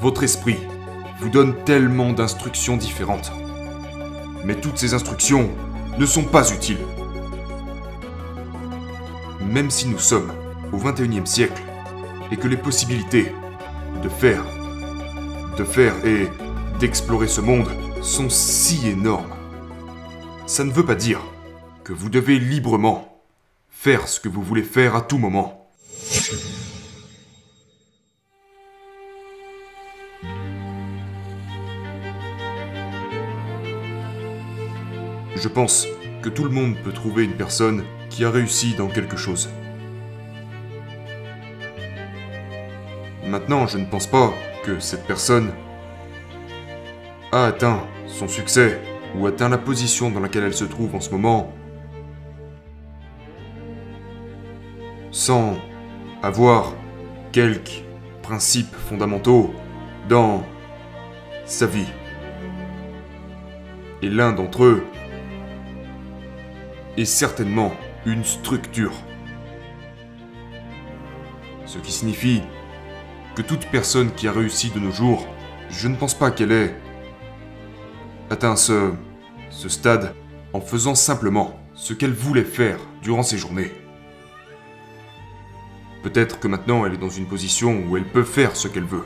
Votre esprit vous donne tellement d'instructions différentes. Mais toutes ces instructions ne sont pas utiles. Même si nous sommes au 21e siècle et que les possibilités de faire, de faire et d'explorer ce monde sont si énormes, ça ne veut pas dire que vous devez librement faire ce que vous voulez faire à tout moment. Je pense que tout le monde peut trouver une personne qui a réussi dans quelque chose. Maintenant, je ne pense pas que cette personne a atteint son succès ou atteint la position dans laquelle elle se trouve en ce moment sans avoir quelques principes fondamentaux dans sa vie. Et l'un d'entre eux est certainement une structure. Ce qui signifie que toute personne qui a réussi de nos jours, je ne pense pas qu'elle ait atteint ce, ce stade en faisant simplement ce qu'elle voulait faire durant ses journées. Peut-être que maintenant elle est dans une position où elle peut faire ce qu'elle veut.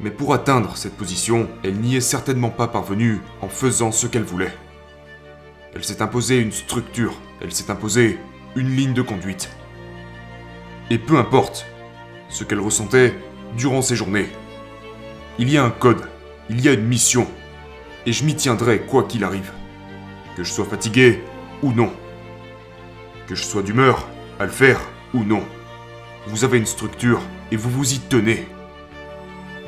Mais pour atteindre cette position, elle n'y est certainement pas parvenue en faisant ce qu'elle voulait. Elle s'est imposée une structure, elle s'est imposée une ligne de conduite. Et peu importe ce qu'elle ressentait durant ces journées, il y a un code, il y a une mission, et je m'y tiendrai quoi qu'il arrive. Que je sois fatigué ou non. Que je sois d'humeur à le faire ou non. Vous avez une structure et vous vous y tenez.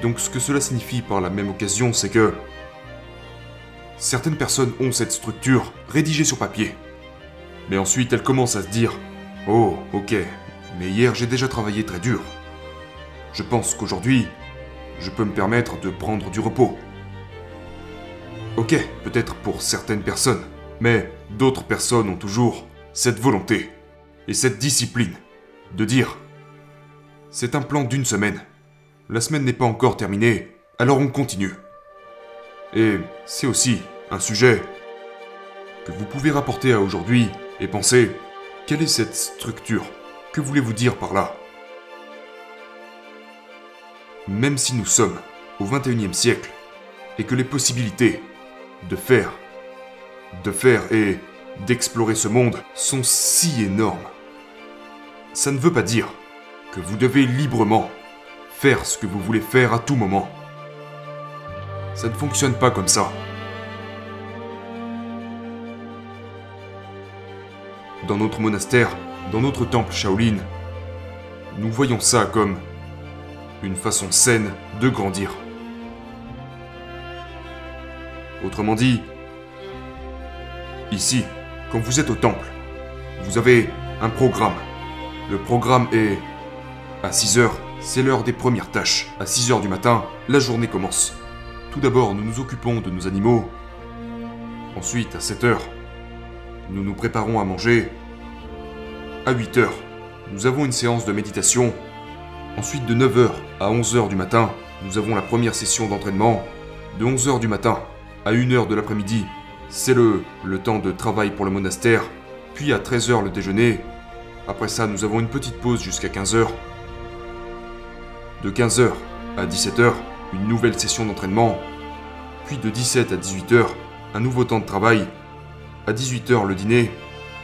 Donc ce que cela signifie par la même occasion, c'est que certaines personnes ont cette structure rédigée sur papier. Mais ensuite elles commencent à se dire Oh, ok, mais hier j'ai déjà travaillé très dur. Je pense qu'aujourd'hui, je peux me permettre de prendre du repos. Ok, peut-être pour certaines personnes, mais d'autres personnes ont toujours cette volonté et cette discipline de dire c'est un plan d'une semaine. La semaine n'est pas encore terminée, alors on continue. Et c'est aussi un sujet que vous pouvez rapporter à aujourd'hui et penser, quelle est cette structure? Que voulez-vous dire par là? Même si nous sommes au 21e siècle et que les possibilités de faire, de faire et d'explorer ce monde sont si énormes, ça ne veut pas dire que vous devez librement faire ce que vous voulez faire à tout moment. Ça ne fonctionne pas comme ça. Dans notre monastère, dans notre temple Shaolin, nous voyons ça comme une façon saine de grandir. Autrement dit, ici, quand vous êtes au temple, vous avez un programme. Le programme est à 6 heures, c'est l'heure des premières tâches. À 6 heures du matin, la journée commence. Tout d'abord, nous nous occupons de nos animaux. Ensuite, à 7 heures, nous nous préparons à manger. À 8 heures, nous avons une séance de méditation. Ensuite, de 9 heures à 11 heures du matin, nous avons la première session d'entraînement. De 11 heures du matin à 1 heure de l'après-midi, c'est le, le temps de travail pour le monastère. Puis à 13 heures le déjeuner. Après ça, nous avons une petite pause jusqu'à 15 heures. De 15h à 17h, une nouvelle session d'entraînement. Puis de 17 à 18h, un nouveau temps de travail. À 18h, le dîner.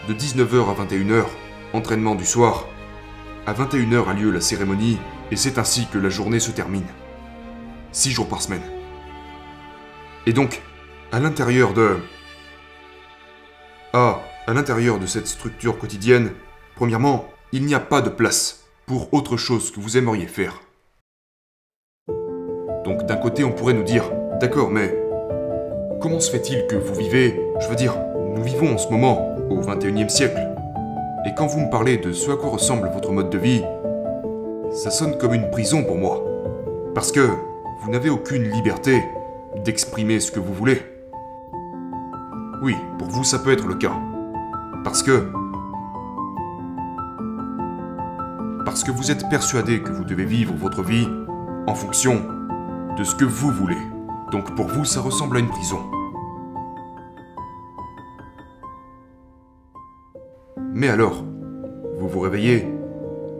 De 19h à 21h, entraînement du soir. À 21h a lieu la cérémonie, et c'est ainsi que la journée se termine. 6 jours par semaine. Et donc, à l'intérieur de... Ah, à l'intérieur de cette structure quotidienne, premièrement, il n'y a pas de place pour autre chose que vous aimeriez faire. Donc d'un côté, on pourrait nous dire, d'accord, mais comment se fait-il que vous vivez, je veux dire, nous vivons en ce moment au 21e siècle? Et quand vous me parlez de ce à quoi ressemble votre mode de vie, ça sonne comme une prison pour moi. Parce que vous n'avez aucune liberté d'exprimer ce que vous voulez. Oui, pour vous ça peut être le cas. Parce que Parce que vous êtes persuadé que vous devez vivre votre vie en fonction de ce que vous voulez. Donc pour vous, ça ressemble à une prison. Mais alors, vous vous réveillez,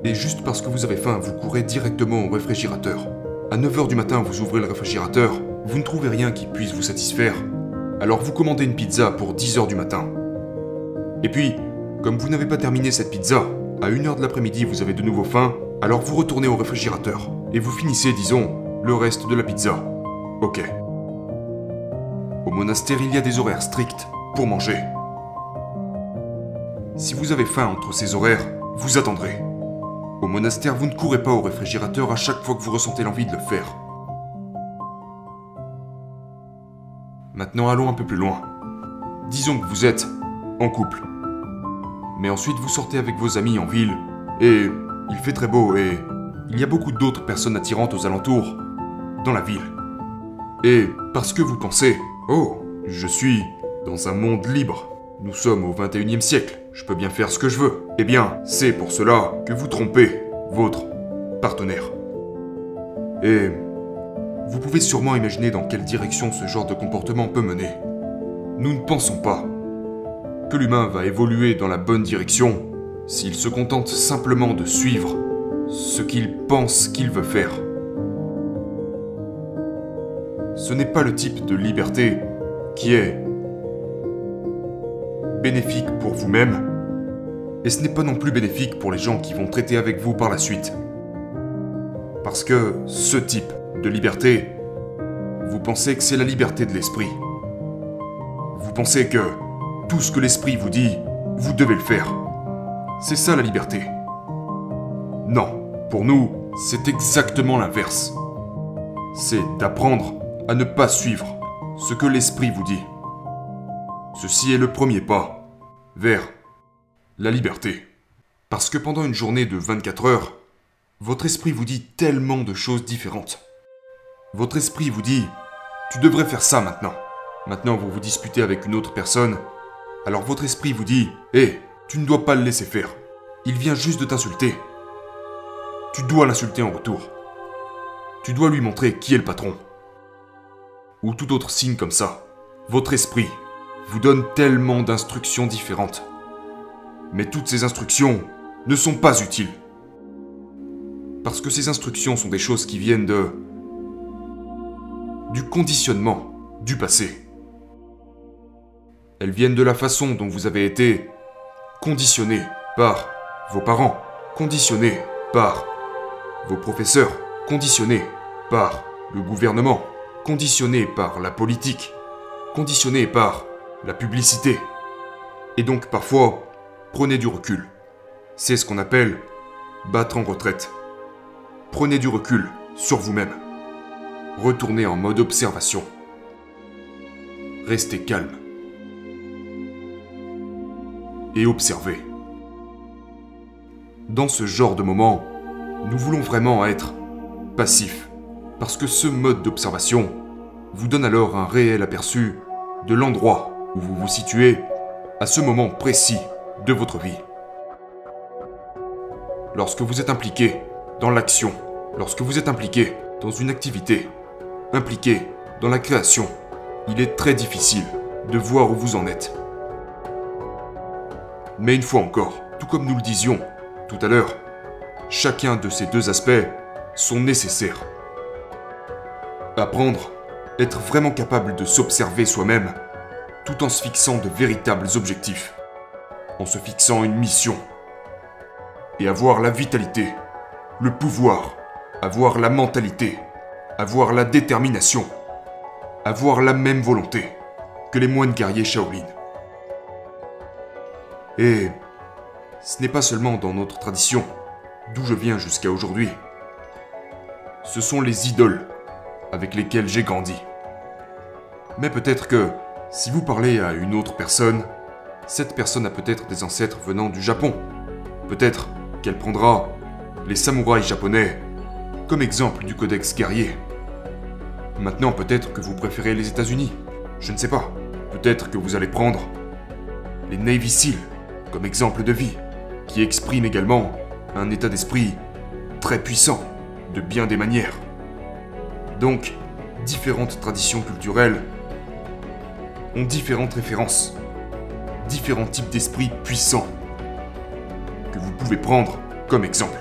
et juste parce que vous avez faim, vous courez directement au réfrigérateur. À 9h du matin, vous ouvrez le réfrigérateur, vous ne trouvez rien qui puisse vous satisfaire. Alors vous commandez une pizza pour 10h du matin. Et puis, comme vous n'avez pas terminé cette pizza, à 1h de l'après-midi vous avez de nouveau faim, alors vous retournez au réfrigérateur. Et vous finissez, disons, le reste de la pizza. Ok. Au monastère, il y a des horaires stricts pour manger. Si vous avez faim entre ces horaires, vous attendrez. Au monastère, vous ne courez pas au réfrigérateur à chaque fois que vous ressentez l'envie de le faire. Maintenant, allons un peu plus loin. Disons que vous êtes en couple. Mais ensuite, vous sortez avec vos amis en ville, et il fait très beau, et il y a beaucoup d'autres personnes attirantes aux alentours, dans la ville. Et parce que vous pensez, oh, je suis dans un monde libre, nous sommes au 21e siècle, je peux bien faire ce que je veux. Eh bien, c'est pour cela que vous trompez votre partenaire. Et vous pouvez sûrement imaginer dans quelle direction ce genre de comportement peut mener. Nous ne pensons pas que l'humain va évoluer dans la bonne direction s'il se contente simplement de suivre ce qu'il pense qu'il veut faire. Ce n'est pas le type de liberté qui est bénéfique pour vous-même, et ce n'est pas non plus bénéfique pour les gens qui vont traiter avec vous par la suite. Parce que ce type de liberté, vous pensez que c'est la liberté de l'esprit. Vous pensez que tout ce que l'esprit vous dit, vous devez le faire. C'est ça la liberté. Non, pour nous, c'est exactement l'inverse. C'est d'apprendre à ne pas suivre ce que l'esprit vous dit. Ceci est le premier pas vers la liberté. Parce que pendant une journée de 24 heures, votre esprit vous dit tellement de choses différentes. Votre esprit vous dit, tu devrais faire ça maintenant. Maintenant, vous vous disputez avec une autre personne. Alors votre esprit vous dit, hé, tu ne dois pas le laisser faire. Il vient juste de t'insulter. Tu dois l'insulter en retour. Tu dois lui montrer qui est le patron. Ou tout autre signe comme ça. Votre esprit vous donne tellement d'instructions différentes. Mais toutes ces instructions ne sont pas utiles. Parce que ces instructions sont des choses qui viennent de... du conditionnement du passé. Elles viennent de la façon dont vous avez été conditionné par vos parents, conditionné par vos professeurs, conditionné par le gouvernement, conditionné par la politique, conditionné par la publicité. Et donc parfois, prenez du recul. C'est ce qu'on appelle battre en retraite. Prenez du recul sur vous-même. Retournez en mode observation. Restez calme. Et observez. Dans ce genre de moment, nous voulons vraiment être passifs, parce que ce mode d'observation vous donne alors un réel aperçu de l'endroit où vous vous situez à ce moment précis de votre vie. Lorsque vous êtes impliqué dans l'action, lorsque vous êtes impliqué dans une activité, impliqué dans la création, il est très difficile de voir où vous en êtes. Mais une fois encore, tout comme nous le disions tout à l'heure, chacun de ces deux aspects sont nécessaires. Apprendre, être vraiment capable de s'observer soi-même, tout en se fixant de véritables objectifs, en se fixant une mission, et avoir la vitalité, le pouvoir, avoir la mentalité, avoir la détermination, avoir la même volonté que les moines guerriers Shaolin. Et ce n'est pas seulement dans notre tradition, d'où je viens jusqu'à aujourd'hui. Ce sont les idoles avec lesquelles j'ai grandi. Mais peut-être que si vous parlez à une autre personne, cette personne a peut-être des ancêtres venant du Japon. Peut-être qu'elle prendra les samouraïs japonais comme exemple du codex guerrier. Maintenant, peut-être que vous préférez les États-Unis. Je ne sais pas. Peut-être que vous allez prendre les Navy Seals comme exemple de vie, qui expriment également un état d'esprit très puissant, de bien des manières. Donc, différentes traditions culturelles ont différentes références, différents types d'esprits puissants que vous pouvez prendre comme exemple.